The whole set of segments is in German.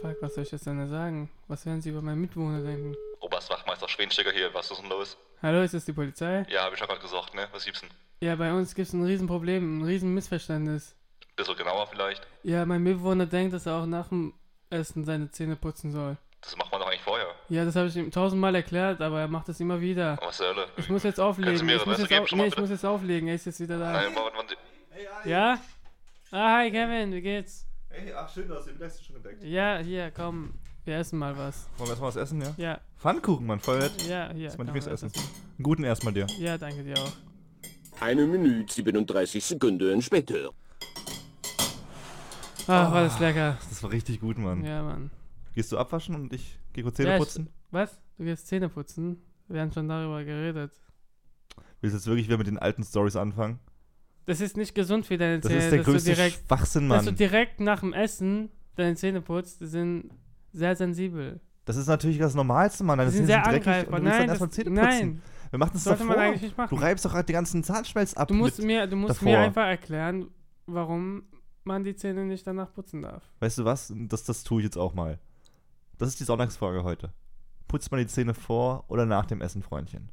Fuck, was soll ich jetzt denn da sagen? Was werden Sie über meinen Mitbewohner denken? Oberstwachtmeister Schwenstecker hier, was ist denn los? Hallo, ist das die Polizei? Ja, hab ich doch gerade gesagt, ne? Was gibt's denn? Ja, bei uns gibt es ein Riesenproblem, ein Riesenmissverständnis. Bisschen genauer vielleicht? Ja, mein Mitbewohner denkt, dass er auch nach dem Essen seine Zähne putzen soll. Das macht man doch eigentlich vorher. Ja, das habe ich ihm tausendmal erklärt, aber er macht das immer wieder. Was zur Hölle? Ich muss jetzt auflegen. Mir Ich muss jetzt, auf schon nee, ich muss jetzt auflegen. Er ist jetzt wieder da. Nein, wann, wann, Ja? Ah, hi Kevin, wie geht's? Hey, ach schön, du hast den Mittagessen schon entdeckt. Ja, hier, komm. Wir essen mal was. Wollen wir erstmal was essen, ja? Ja, Pfannkuchen, Mann, voll nett. ja, hier. Das ist mein Lieblingsessen. essen. Einen guten erstmal dir. Ja, danke dir auch. Eine Minute 37 Sekunden später. Ach, war das lecker. Das war richtig gut, Mann. Ja, Mann. Gehst du abwaschen und ich gehe kurz Zähne Ja, ich- putzen? Was? Du gehst Zähne putzen? Wir haben schon darüber geredet. Willst du jetzt wirklich wieder mit den alten Stories anfangen? Das ist nicht gesund für deine Das Zähne, ist der größte direkt, Schwachsinn, dass du Mann. direkt nach dem Essen deine Zähne putzt. Die sind sehr sensibel. Das ist natürlich das Normalste, Mann. Die Deine sind Zähne sehr sind dreckig angreifbar. und du Nein, dann erstmal das, Zähne putzen. nein, Wir machen das sollte davor. man eigentlich nicht machen. Du reibst doch gerade den ganzen Zahnschmelz ab. Du musst, mir, du musst davor. mir einfach erklären, warum man die Zähne nicht danach putzen darf. weißt du was? Das, das tue ich jetzt auch mal. Das ist die Sonntagsfrage heute. Putzt man die Zähne vor oder nach dem Essen, Freundchen?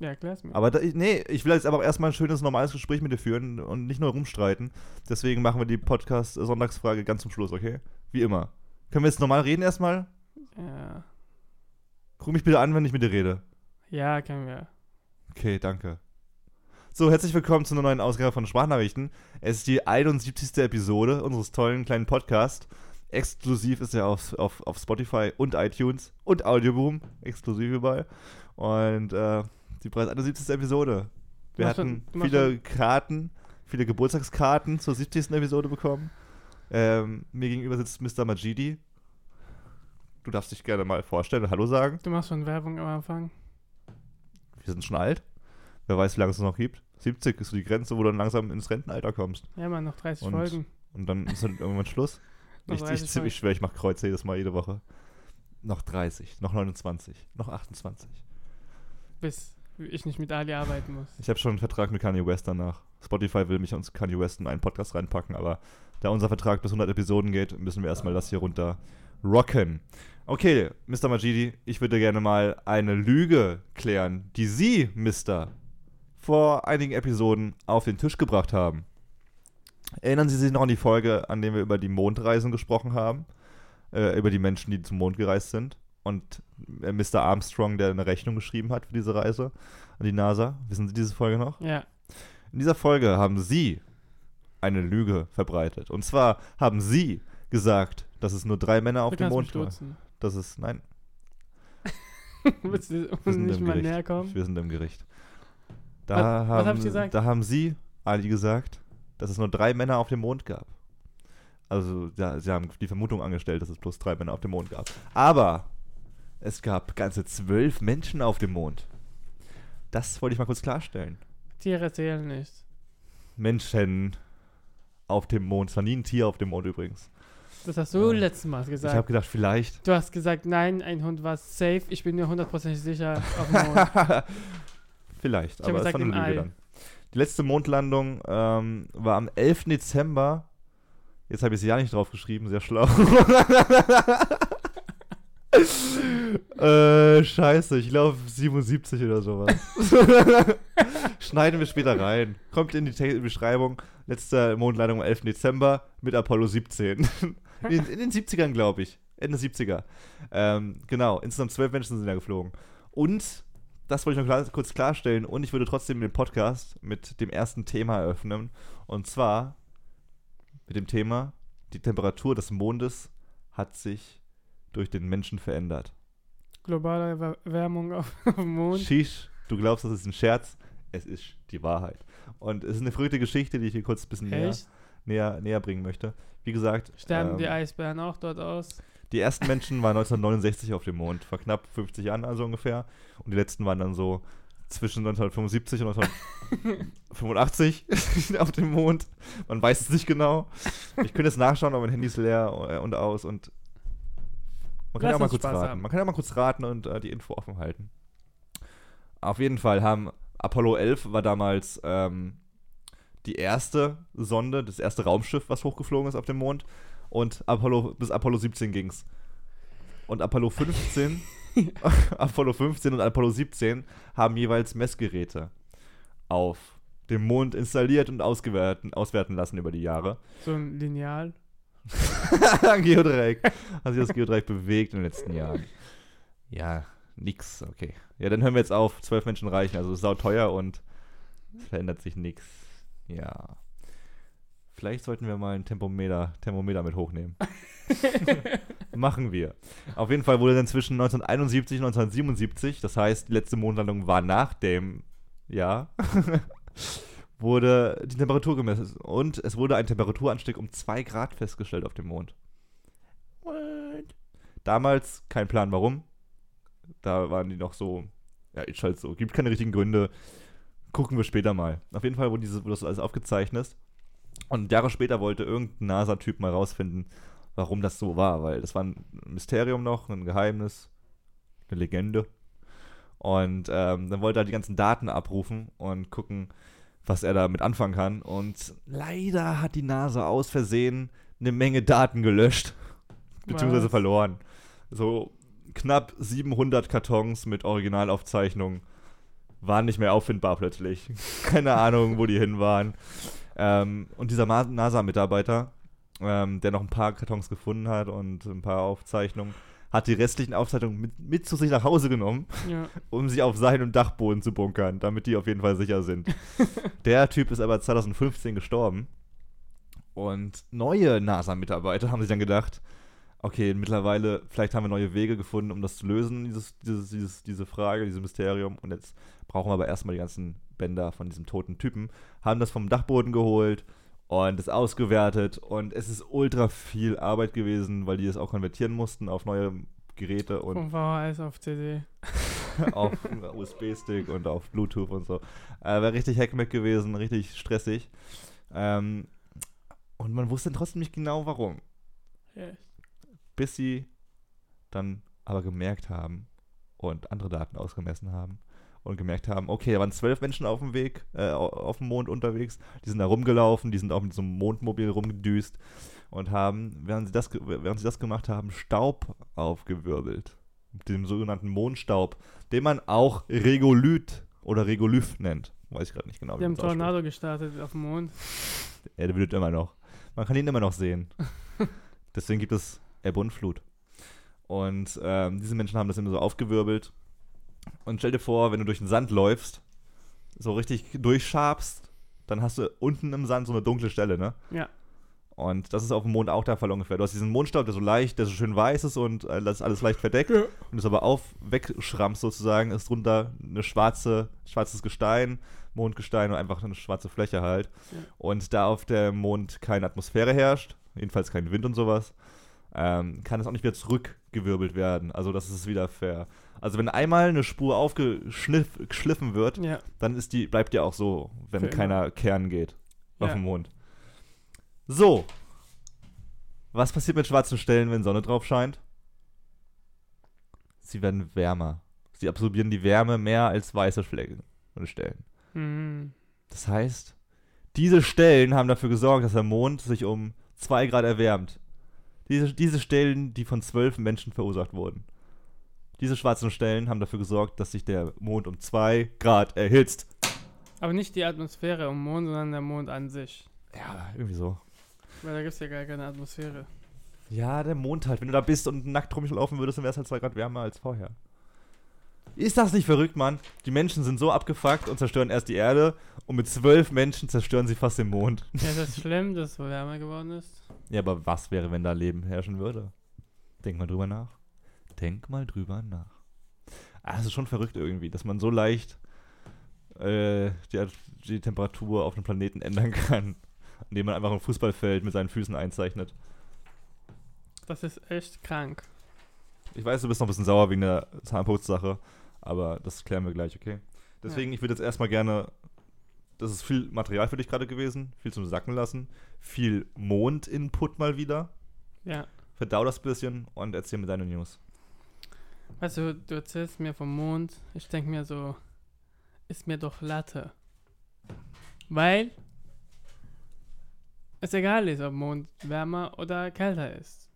Ja, erklär's mir. Aber da, nee, ich will jetzt aber erstmal ein schönes, normales Gespräch mit dir führen und nicht nur rumstreiten. Deswegen machen wir die Podcast-Sonntagsfrage ganz zum Schluss, okay? Wie immer. Können wir jetzt normal reden erstmal? ja. Guck mich bitte an, wenn ich mit dir rede. ja, können wir. Okay, danke. So, herzlich willkommen zu einer neuen Ausgabe von Sprachnachrichten. Es ist die 71. Episode unseres tollen kleinen Podcasts. Exklusiv ist er auf, auf, auf Spotify und iTunes und Audioboom. Exklusiv überall. Und äh, die bereits 71. Episode. Wir machst hatten schon- viele Karten, viele Geburtstagskarten zur 70. Episode bekommen. Ähm, mir gegenüber sitzt Mr. Majidi. Du darfst dich gerne mal vorstellen und Hallo sagen. Du machst schon Werbung am Anfang. Wir sind schon alt. Wer weiß, wie lange es noch gibt. 70 ist so die Grenze, wo du dann langsam ins Rentenalter kommst. Ja, Mann, noch 30 Und- Folgen. Und dann ist dann irgendwann Schluss. Ich, 30 ich, ich schwöre, ich mache Kreuz jedes Mal, jede Woche. Noch 30, noch 29, noch 28. Bis ich nicht mit Ali arbeiten muss. Ich habe schon einen Vertrag mit Kanye West danach. Spotify will mich und Kanye West in einen Podcast reinpacken, aber da unser Vertrag bis 100 Episoden geht, müssen wir erstmal das hier runter rocken. Okay, Mr. Majidi, ich würde gerne mal eine Lüge klären, die Sie, Mister, vor einigen Episoden auf den Tisch gebracht haben. Erinnern Sie sich noch an die Folge, an der wir über die Mondreisen gesprochen haben? Äh, über die Menschen, die zum Mond gereist sind? Und äh, Mr. Armstrong, der eine Rechnung geschrieben hat für diese Reise an die NASA. Wissen Sie diese Folge noch? Ja. In dieser Folge haben Sie eine Lüge verbreitet. Und zwar haben Sie gesagt, dass es nur drei Männer auf dem Mond duzen. Das ist, nein, Willst du wir uns sind nicht im mal Gericht. näher kommen? Wir sind im Gericht. Da Was- haben, was hab ich gesagt? Da haben Sie, Ali, gesagt, dass es nur drei Männer auf dem Mond gab. Also, ja, Sie haben die Vermutung angestellt, dass es bloß drei Männer auf dem Mond gab. Aber es gab ganze zwölf Menschen auf dem Mond. Das wollte ich mal kurz klarstellen. Tiere zählen nicht. Menschen auf dem Mond. Es war nie ein Tier auf dem Mond übrigens. Das hast du Ja. letztes Mal Ich habe gesagt. gedacht, vielleicht. Du hast gesagt, nein, ein Hund war safe. Ich bin mir hundertprozentig sicher auf dem Mond. vielleicht, Ich aber gesagt, war eine Lüge dann. Die letzte Mondlandung ähm, war am 11. Dezember. Jetzt habe ich es ja nicht drauf geschrieben, sehr schlau. äh, scheiße, ich glaube 77 oder sowas. Schneiden wir später rein. Kommt in die Te Beschreibung. Letzte Mondlandung am 11. Dezember mit Apollo 17. in, in den 70ern, glaube ich. Ende 70er. Ähm, genau, insgesamt zwölf Menschen sind da geflogen. Und, das wollte ich noch klar, kurz klarstellen, und ich würde trotzdem den Podcast mit dem ersten Thema eröffnen. Und zwar mit dem Thema, die Temperatur des Mondes hat sich durch den Menschen verändert. Globale Erwär- Erwärmung auf auf dem Mond. Shish, du glaubst, das ist ein Scherz. Es ist die Wahrheit. Und es ist eine verrückte Geschichte, die ich hier kurz ein bisschen näher, näher, näher bringen möchte. Wie gesagt, Sterben ähm, die Eisbären auch dort aus? Die ersten Menschen waren 1969 auf dem Mond, vor knapp 50 Jahren also ungefähr. Und die letzten waren dann so zwischen 1975 und 1985 auf dem Mond. Man weiß es nicht genau. Ich könnte jetzt nachschauen, aber mein Handy ist leer äh, und aus und man kann Lass ja auch mal kurz Spaß raten. haben. Man kann ja mal kurz raten und äh, die Info offen halten. Auf jeden Fall haben Apollo 11 war damals ähm, die erste Sonde, das erste Raumschiff, was hochgeflogen ist auf dem Mond. und Apollo, bis Apollo 17 ging's. Und Apollo 15, Apollo 15 und Apollo 17 haben jeweils Messgeräte auf dem Mond installiert und auswerten lassen über die Jahre. So ein Lineal. Geodreieck. Hat sich das Geodreieck bewegt in den letzten Jahren. Ja, nix, okay. Ja, dann hören wir jetzt auf. Zwölf Menschen reichen, also sau teuer und es verändert sich nix. Ja. Vielleicht sollten wir mal ein Tempometer, Thermometer mit hochnehmen. Machen wir. Auf jeden Fall wurde dann zwischen 1971 und 1977, das heißt, die letzte Mondlandung war nach dem Jahr, wurde die Temperatur gemessen. Und es wurde ein Temperaturanstieg um 2 Grad festgestellt auf dem Mond. Damals kein Plan, warum. Da waren die noch so, ja, ist halt so, gibt keine richtigen Gründe. Gucken wir später mal. Auf jeden Fall wurde, dieses, wurde das alles aufgezeichnet. Und Jahre später wollte irgendein NASA-Typ mal rausfinden, warum das so war, weil das war ein Mysterium noch, ein Geheimnis, eine Legende. Und ähm, dann wollte er die ganzen Daten abrufen und gucken, was er damit anfangen kann. Und leider hat die NASA aus Versehen eine Menge Daten gelöscht, beziehungsweise Was? verloren. So knapp 700 Kartons mit Originalaufzeichnungen waren nicht mehr auffindbar plötzlich. Keine Ahnung, wo die hin waren. Ähm, und dieser NASA-Mitarbeiter, ähm, der noch ein paar Kartons gefunden hat und ein paar Aufzeichnungen, hat die restlichen Aufzeichnungen mit, mit zu sich nach Hause genommen, Ja. um sie auf seinem Dachboden zu bunkern, damit die auf jeden Fall sicher sind. der Typ ist aber 2015 gestorben. Und neue NASA-Mitarbeiter haben sich dann gedacht, okay, mittlerweile, vielleicht haben wir neue Wege gefunden, um das zu lösen, dieses, dieses, dieses, diese Frage, dieses Mysterium. Und jetzt brauchen wir aber erstmal die ganzen Bänder von diesem toten Typen. Haben das vom Dachboden geholt und es ausgewertet. Und es ist ultra viel Arbeit gewesen, weil die das auch konvertieren mussten auf neue Geräte und Von VHS auf CD. auf USB-Stick und auf Bluetooth und so. Äh, Wäre richtig Hackmack gewesen, richtig stressig. Ähm, und man wusste trotzdem nicht genau warum. Ja. Bis sie dann aber gemerkt haben und andere Daten ausgemessen haben und gemerkt haben, okay, da waren zwölf Menschen auf dem Weg, äh, au- auf dem Mond unterwegs, die sind da rumgelaufen, die sind auch mit so einem Mondmobil rumgedüst und haben, während sie das, während sie das gemacht haben, Staub aufgewirbelt. Dem sogenannten Mondstaub, den man auch Regolith oder Regolith nennt. Weiß ich gerade nicht genau, Die haben das ausspricht. Tornado gestartet auf dem Mond. Er wird immer noch. Man kann ihn immer noch sehen. Deswegen gibt es Ebbe und Flut. Und ähm, diese Menschen haben das immer so aufgewirbelt. Und stell dir vor, wenn du durch den Sand läufst, so richtig durchschabst, dann hast du unten im Sand so eine dunkle Stelle, ne? Ja. Und das ist auf dem Mond auch der Fall ungefähr. Du hast diesen Mondstaub, der so leicht, der so schön weiß ist und äh, das ist alles leicht verdeckt. Ja. Und du es aber auf, wegschrammst sozusagen, ist drunter eine schwarze, schwarzes Gestein, Mondgestein und einfach eine schwarze Fläche halt. Ja. Und da auf dem Mond keine Atmosphäre herrscht, jedenfalls kein Wind und sowas, ähm, kann es auch nicht wieder zurückgewirbelt werden. Also das ist wieder fair. Also wenn einmal eine Spur aufgeschliffen wird, Ja. dann ist die, bleibt die auch so, wenn Für immer. keiner Kern geht auf Ja. dem Mond. So. Was passiert mit schwarzen Stellen, wenn Sonne drauf scheint? Sie werden wärmer. Sie absorbieren die Wärme mehr als weiße Flecken und Stellen. Mhm. Das heißt, diese Stellen haben dafür gesorgt, dass der Mond sich um 2 Grad erwärmt. Diese, diese Stellen, die von zwölf Menschen verursacht wurden. Diese schwarzen Stellen haben dafür gesorgt, dass sich der Mond um 2 Grad erhitzt. Aber nicht die Atmosphäre am Mond, sondern der Mond an sich. Ja, irgendwie so. Weil da gibt es ja gar keine Atmosphäre. Ja, der Mond halt. Wenn du da bist und nackt rumlaufen würdest, dann wäre es halt 2 Grad wärmer als vorher. Ist das nicht verrückt, Mann? Die Menschen sind so abgefuckt und zerstören erst die Erde und mit zwölf Menschen zerstören sie fast den Mond. Ja, ist das schlimm, dass es so wärmer geworden ist? Ja, aber was wäre, wenn da Leben herrschen würde? Denk mal drüber nach. Denk mal drüber nach. Ah, es ist schon verrückt irgendwie, dass man so leicht äh, die, die Temperatur auf dem Planeten ändern kann, indem man einfach ein Fußballfeld mit seinen Füßen einzeichnet. Das ist echt krank. Ich weiß, du bist noch ein bisschen sauer wegen der Zahnputzsache, aber das klären wir gleich, okay? Deswegen, ich würde jetzt erstmal gerne, das ist viel Material für dich gerade gewesen, viel zum Sacken lassen, viel Mond-Input mal wieder. Ja. Verdau das bisschen und erzähl mir deine News. Weißt du, du erzählst mir vom Mond. Ich denke mir so, ist mir doch Latte. Weil es egal ist, ob Mond wärmer oder kälter ist.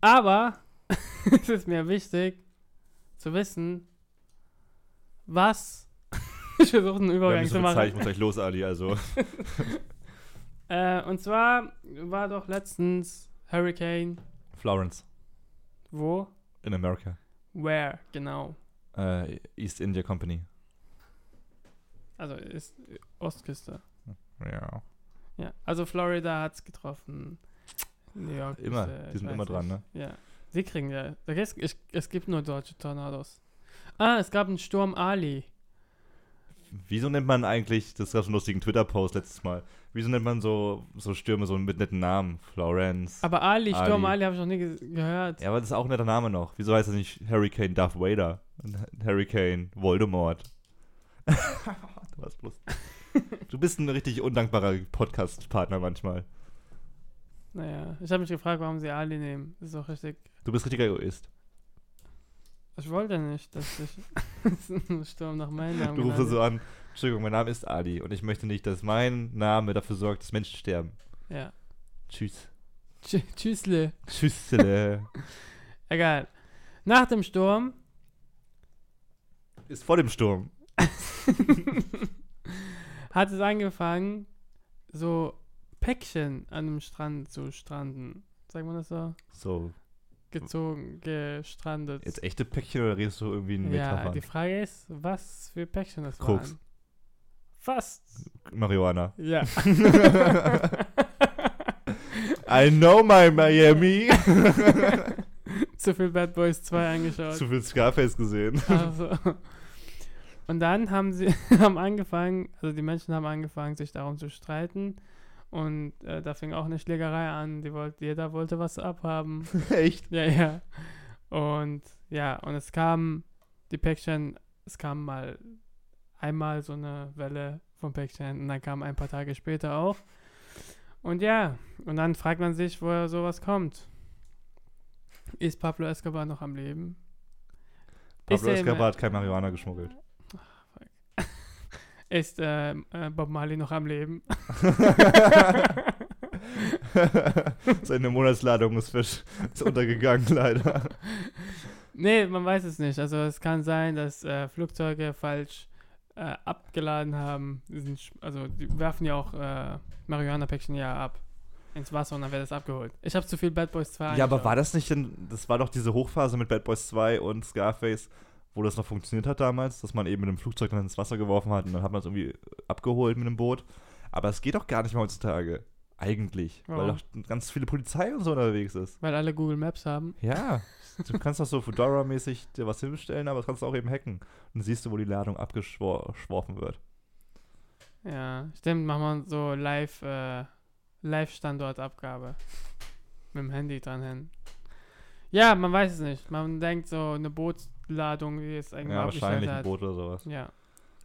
Aber es ist mir wichtig zu wissen, was. ich versuche einen Übergang zu Zeit, machen. ich muss gleich los, Ali. Also, Äh, und zwar war doch letztens Hurricane. Florence Wo? in America. Where? Genau. Äh, East India Company. Also ist Ostküste. Ja. Ja. Also Florida hat's getroffen. New York. Immer, ist, äh, die sind immer dran, nicht. ne? Ja. Die kriegen ja. es gibt nur deutsche Tornados. Ah, es gab einen Sturm Ali. Wieso nennt man eigentlich, das gab so einen lustigen Twitter-Post letztes Mal, wieso nennt man so, so Stürme so mit netten Namen? Florence. Aber Ali, Sturm Ali. Ali, habe ich noch nie ge gehört. ja, aber das ist auch ein netter Name noch. Wieso heißt das nicht Hurricane Darth Vader? Und Hurricane Voldemort. du hast bloß. Du bist ein richtig undankbarer Podcast-Partner manchmal. Naja, ich habe mich gefragt, warum sie Ali nehmen. Das ist auch richtig. Du bist richtiger Egoist. Ich wollte nicht, dass ich einen Sturm nach meinem Namen Du rufst so an, Entschuldigung, mein Name ist Ali und ich möchte nicht, dass mein Name dafür sorgt, dass Menschen sterben. Ja. Tschüss. Tschü Tschüssle. Tschüss. äh, Egal. Nach dem Sturm ist vor dem Sturm. hat es angefangen, so Päckchen an dem Strand zu stranden. Sagt man das so? So, Gezogen, gestrandet. jetzt echte Päckchen oder redest du irgendwie in ja, Metaphern? die Frage ist, was für Päckchen das Koks. waren. Fast. Marihuana. Ja. I know my Miami. Zu viel Bad Boys 2 angeschaut. Zu viel Scarface gesehen. Also. Und dann haben sie haben angefangen, also die Menschen haben angefangen, sich darum zu streiten. Und äh, da fing auch eine Schlägerei an. Die wollt, jeder wollte was abhaben. Echt? ja, ja. Und ja, und es kam, die Päckchen, es kam mal einmal so eine Welle von Päckchen und dann kam ein paar Tage später auch. Und ja, und dann fragt man sich, woher sowas kommt. Ist Pablo Escobar noch am Leben? Pablo Escobar hat kein Marihuana geschmuggelt. Ist äh, äh, Bob Marley noch am Leben? Seine Monatsladung ist, fisch, ist untergegangen, leider. Nee, man weiß es nicht. Also es kann sein, dass äh, Flugzeuge falsch äh, abgeladen haben. Die sind, also die werfen ja auch äh, Marihuana-Päckchen ja ab ins Wasser und dann wird es abgeholt. Ich habe zu viel Bad Boys 2 Ja, aber war das nicht denn, das war doch diese Hochphase mit Bad Boys 2 und Scarface, wo das noch funktioniert hat damals, dass man eben mit einem Flugzeug dann ins Wasser geworfen hat und dann hat man es irgendwie abgeholt mit einem Boot. Aber es geht doch gar nicht mehr heutzutage. Eigentlich. Weil Warum? doch ganz viele Polizei und so unterwegs ist. Weil alle Google Maps haben. Ja. Du kannst doch so Fedora-mäßig dir was hinstellen, aber das kannst du auch eben hacken. Dann siehst du, wo die Ladung abgeworfen wird. Ja, stimmt, machen wir so live, äh, Live-Standortabgabe. Mit dem Handy dran hin. Ja, man weiß es nicht. Man denkt so, eine Bootsladung, die jetzt irgendwo Ja, wahrscheinlich ein. Boot oder sowas. Ja.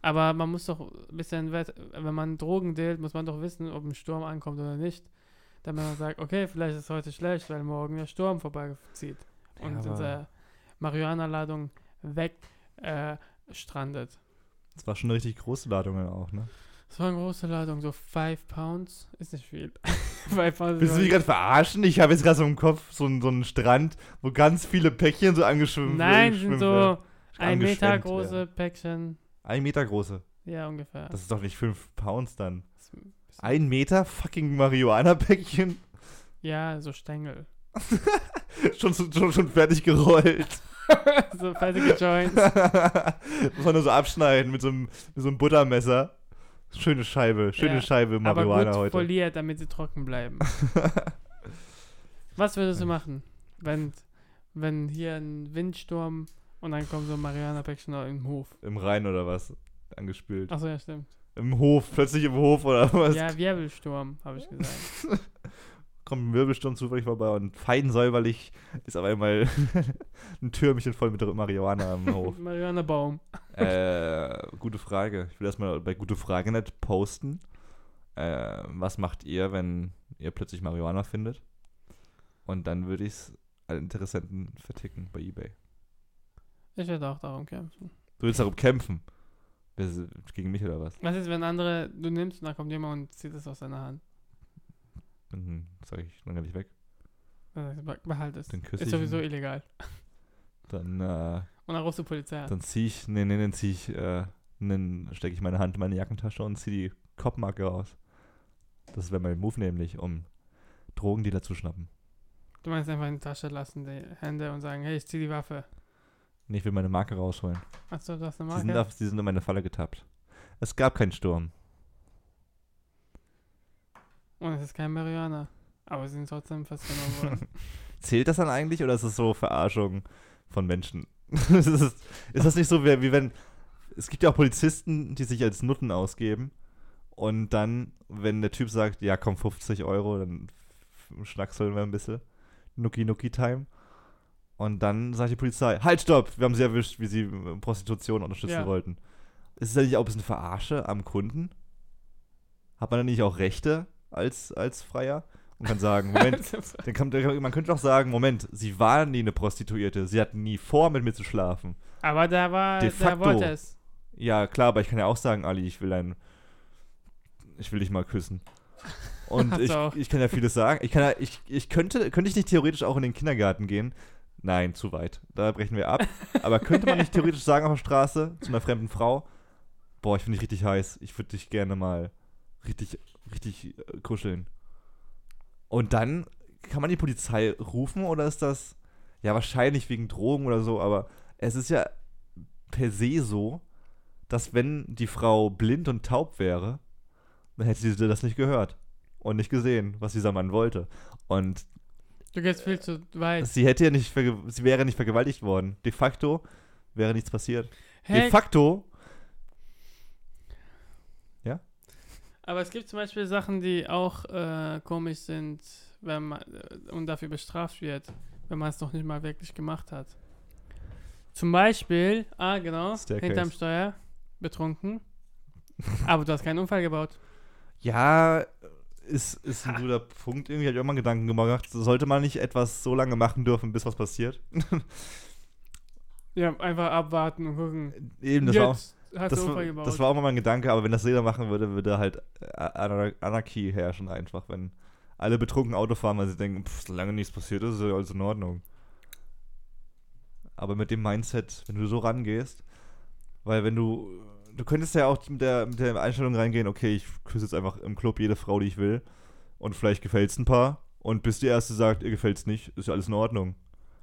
Aber man muss doch ein bisschen, wenn man Drogen dealt, muss man doch wissen, ob ein Sturm ankommt oder nicht. Damit man sagt, okay, vielleicht ist heute schlecht, weil morgen der Sturm vorbeizieht. Und Ja, unsere Marihuana-Ladung weg äh. Das war schon eine richtig große Ladung auch, ne? Das war eine große Ladung, so 5 Pounds. Ist nicht viel. 5 Pounds Willst du mich gerade verarschen? Ich habe jetzt gerade so im Kopf so, einen- so einen Strand, wo ganz viele Päckchen so angeschwimmt Nein, schwimmen sind werden. so ein Meter große werden. Päckchen. Ein Meter große. Ja, ungefähr. Das ist doch nicht fünf Pounds dann. Ein Meter fucking Marihuana-Päckchen? ja, so Stängel. schon, schon, schon fertig gerollt. so fertige Joints. Muss man nur so abschneiden mit so einem, mit so einem Buttermesser. Schöne Scheibe, schöne Ja, Scheibe aber Marihuana gut heute. foliert, damit sie trocken bleiben. Was würdest du machen, wenn, wenn hier ein Windsturm und dann kommt so ein Marihuana-Päckchen im Hof? Im Rhein oder was? Angespült. Achso, ja, stimmt. Im Hof, plötzlich im Hof oder was? Ja, Wirbelsturm, habe ich gesagt. Kommt ein Wirbelsturm zufällig vorbei und fein säuberlich ist auf einmal ein Türmchen voll mit Marihuana am Hof. Marihuana-Baum. äh, gute Frage. Ich will erstmal bei Gute Frage nicht posten. Äh, was macht ihr, wenn ihr plötzlich Marihuana findet? Und dann würde ich es an Interessenten verticken bei Ebay. Ich werde auch darum kämpfen. Du willst darum kämpfen. Gegen mich oder was? Was ist, wenn andere, du nimmst und dann kommt jemand und zieht es aus deiner Hand? Dann sage ich, dann renn ich weg. Be- behalt es. Dann küsse Ist ich sowieso ihn. illegal. Dann, äh, Und dann rufst du Polizei an. dann ziehe ich, nee, nee, dann ziehe ich, äh, dann stecke ich meine Hand in meine Jackentasche und ziehe die Kopfmarke raus. Das wäre mein Move nämlich, um Drogendealer zu schnappen. Du meinst einfach in die Tasche lassen, die Hände und sagen, hey, ich zieh die Waffe. Nee, ich will meine Marke rausholen. Achso, du hast eine Sie sind, Marke? auf, sie sind in meine Falle getappt. Es gab keinen Sturm. Und es ist kein Marihuana. Aber sie sind trotzdem festgenommen worden. Zählt das dann eigentlich oder ist es so Verarschung von Menschen? ist, es, ist das nicht so, wie, wie wenn. Es gibt ja auch Polizisten, die sich als Nutten ausgeben. Und dann, wenn der Typ sagt, ja, komm, 50 Euro, dann schnackseln wir ein bisschen. Nuki Nuki Time. Und dann sagt die Polizei, halt, stopp, wir haben sie erwischt, wie sie äh, Prostitution unterstützen Ja. wollten. Ist es ja nicht auch ein bisschen Verarsche am Kunden? Hat man dann nicht auch Rechte als, als Freier? Und kann sagen, Moment, kann, man könnte doch sagen, Moment, sie war nie eine Prostituierte, sie hatten nie vor, mit mir zu schlafen. Aber da war, De facto. wollte es. Ja, klar, aber ich kann ja auch sagen, Ali, ich will ein, ich will dich mal küssen. Und ich, ich kann ja vieles sagen. Ich kann ja, ich, ich könnte, könnte ich nicht theoretisch auch in den Kindergarten gehen? Nein, zu weit. Da brechen wir ab. Aber könnte man nicht theoretisch sagen auf der Straße zu einer fremden Frau, boah, ich finde dich richtig heiß, ich würde dich gerne mal richtig, richtig äh, kuscheln. Und dann kann man die Polizei rufen oder ist das, ja, wahrscheinlich wegen Drogen oder so, aber es ist ja per se so, dass wenn die Frau blind und taub wäre, dann hätte sie das nicht gehört und nicht gesehen, was dieser Mann wollte. Und Du gehst viel zu weit. sie hätte ja nicht, sie wäre nicht vergewaltigt worden. De facto wäre nichts passiert. De Hey, facto, aber es gibt zum Beispiel Sachen, die auch äh, komisch sind, wenn man äh, und dafür bestraft wird, wenn man es noch nicht mal wirklich gemacht hat. Zum Beispiel, ah genau, Staircase. hinterm Steuer, betrunken. aber du hast keinen Unfall gebaut. ja, ist, ist ein guter Punkt. Irgendwie habe ich auch mal Gedanken gemacht, sollte man nicht etwas so lange machen dürfen, bis was passiert? Ja, einfach abwarten und gucken. Eben, das war, auch, Hast das, Unfall gebaut. das war auch mal mein Gedanke, aber wenn das jeder machen würde, würde halt Anar Anarchie herrschen einfach, wenn alle betrunken Auto fahren, weil sie denken, pff, solange nichts passiert ist, ist ja alles in Ordnung. Aber mit dem Mindset, wenn du so rangehst, weil wenn du, du könntest ja auch mit der, mit der Einstellung reingehen, okay, ich küsse jetzt einfach im Club jede Frau, die ich will und vielleicht gefällt's ein paar und bis die erste sagt, ihr gefällt's nicht, ist ja alles in Ordnung.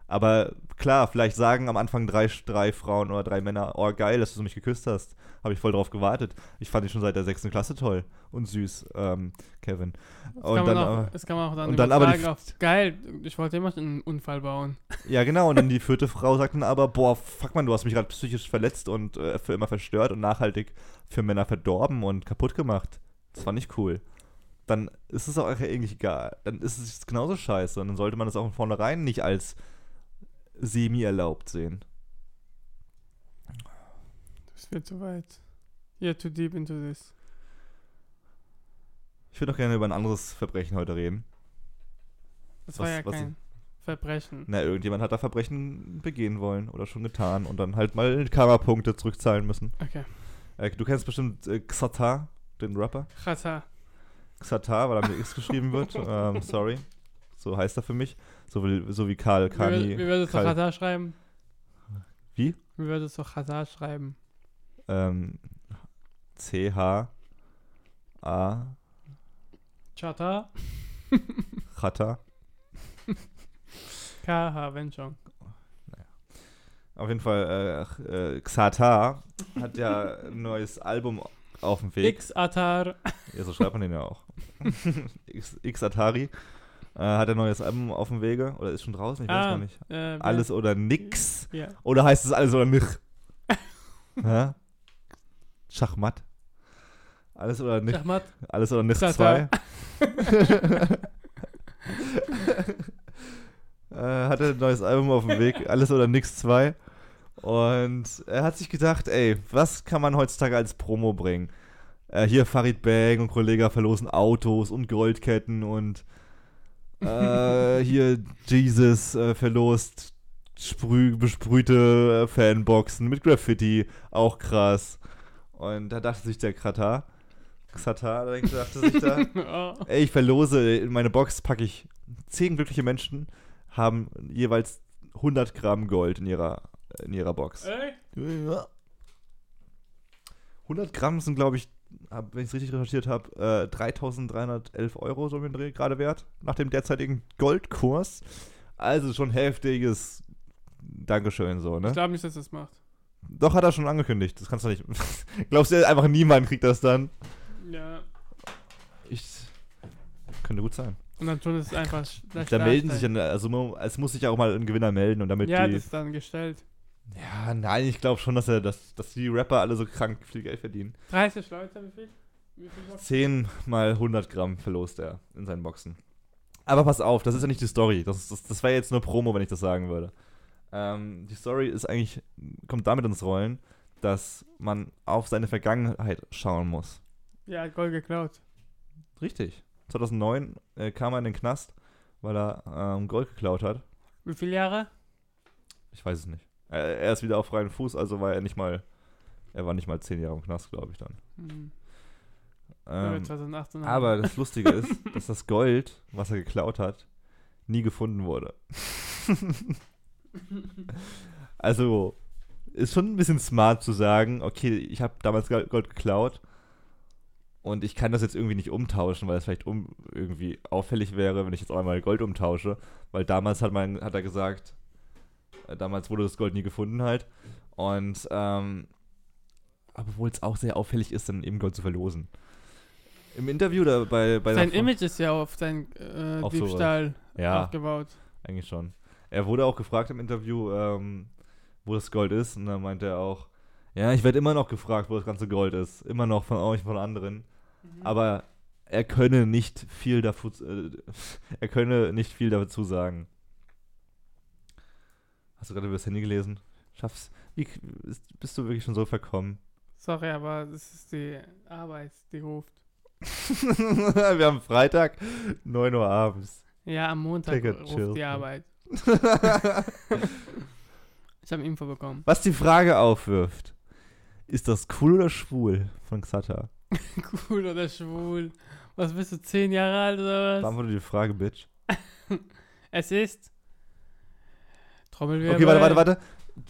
Aber klar, vielleicht sagen am Anfang drei, drei Frauen oder drei Männer, oh geil, dass du mich geküsst hast. Habe ich voll drauf gewartet. Ich fand dich schon seit der sechsten Klasse toll und süß, ähm, Kevin. Das Und kann dann, auch, aber, das kann man auch dann, und dann aber die auf, geil, ich wollte immer einen Unfall bauen. ja genau, und dann die vierte Frau sagt dann aber, boah, fuck man, du hast mich gerade psychisch verletzt und äh, für immer verstört und nachhaltig für Männer verdorben und kaputt gemacht. Das war nicht cool. Dann ist es auch eigentlich egal. Dann ist es genauso scheiße. Und dann sollte man das auch von vornherein nicht als semi-erlaubt sehen. Das wird zu weit. You're too deep into this. Ich würde auch gerne über ein anderes Verbrechen heute reden. Das Was- war ja was- kein Verbrechen. Na, irgendjemand hat da Verbrechen begehen wollen oder schon getan und dann halt mal Karma-Punkte zurückzahlen müssen. Okay. Äh, du kennst bestimmt äh, Xatar, den Rapper. Chata. Xatar, weil er mit X geschrieben wird. ähm, sorry. So heißt er für mich. So wie, so wie Karl Kani. wie würdest du Chata schreiben? Wie? Wie würdest du Chata schreiben? ähm, C-H-A Chata? Chata. KH, wenn schon. Auf jeden Fall, äh, äh, Xatar hat ja ein neues Album auf dem Weg. X-Atar. Ja, so schreibt man den ja auch. X, X Atari äh, hat ein neues Album auf dem Wege oder ist schon draußen, ich weiß Ah, gar nicht. Äh, Alles oder nix. Ja. Oder heißt es alles oder nicht? ja? Schachmatt. Alles oder nicht? Schachmatt. Alles oder nicht Xatar. 2. äh, hat er ein neues Album auf dem Weg, Alles oder Nix 2. Und er hat sich gedacht, ey, was kann man heutzutage als Promo bringen? Äh, hier Farid Bang und Kollega verlosen Autos und Goldketten und äh, hier Jesus äh, verlost sprüh, besprühte äh, Fanboxen mit Graffiti, auch krass. Und da dachte sich der Kratar, Xatar, da dachte sich da, ey, ich verlose, in meine Box packe ich 10 glückliche Menschen, haben jeweils 100 Gramm Gold in ihrer, in ihrer Box. Ey? Ja. 100 Gramm sind, glaube ich, hab, wenn ich es richtig recherchiert habe, äh, 3.311 Euro so im Dreh gerade wert, nach dem derzeitigen Goldkurs. Also schon heftiges Dankeschön so, ne? Ich glaube nicht, dass das macht. Doch, hat er schon angekündigt. Das kannst du nicht. Glaubst du, einfach niemand kriegt das dann? Ja. Ich. Könnte gut sein. Und dann tun es einfach. Da melden sich also es muss sich ja auch mal ein Gewinner melden und damit Ja, die. das ist dann gestellt. Ja, nein, ich glaube schon, dass er, dass, dass die Rapper alle so krank viel Geld verdienen. 30 Leute, wie viel? Wie viel Boxen? 10 mal 100 Gramm verlost er in seinen Boxen. Aber pass auf, das ist ja nicht die Story. Das, das, das wäre jetzt nur Promo, wenn ich das sagen würde. Ähm, die Story ist eigentlich, kommt damit ins Rollen, dass man auf seine Vergangenheit schauen muss. Ja, hat Gold geklaut. Richtig. 2009 äh, kam er in den Knast, weil er ähm, Gold geklaut hat. Wie viele Jahre? Ich weiß es nicht. Er, er ist wieder auf freien Fuß, also war er nicht mal, er war nicht mal 10 Jahre im Knast, glaube ich dann. Hm. Ja, Ähm, 2018 Aber das Lustige ist, dass das Gold, was er geklaut hat, nie gefunden wurde. also ist schon ein bisschen smart zu sagen, okay, ich habe damals Gold geklaut und ich kann das jetzt irgendwie nicht umtauschen, weil es vielleicht um, irgendwie auffällig wäre, wenn ich jetzt auch einmal Gold umtausche, weil damals hat man hat er gesagt, äh, damals wurde das Gold nie gefunden halt und ähm, obwohl es auch sehr auffällig ist, dann eben Gold zu verlosen. Im Interview da bei, bei Sein Image ist ja auf seinen äh, Auf. Diebstahl ja, aufgebaut. eigentlich schon. Er wurde auch gefragt im Interview, ähm, wo das Gold ist. Und dann meinte er auch, ja, ich werde immer noch gefragt, wo das ganze Gold ist. Immer noch von euch, von anderen. Aber er könne nicht viel dazu, äh, er könne nicht viel dazu sagen. Hast du gerade über das Handy gelesen? Schaffst, wie, ist, bist du wirklich schon so verkommen? Sorry, aber das ist die Arbeit, die ruft. Wir haben Freitag, 9 Uhr abends. Ja, am Montag ruft chill. die Arbeit. Ich habe Info bekommen. Was die Frage aufwirft, ist das cool oder schwul von Xata? cool oder schwul? Was bist du, 10 Jahre alt oder was? Beantworte die Frage, Bitch. Es ist. Trommelwirbel. Okay, warte, warte, warte.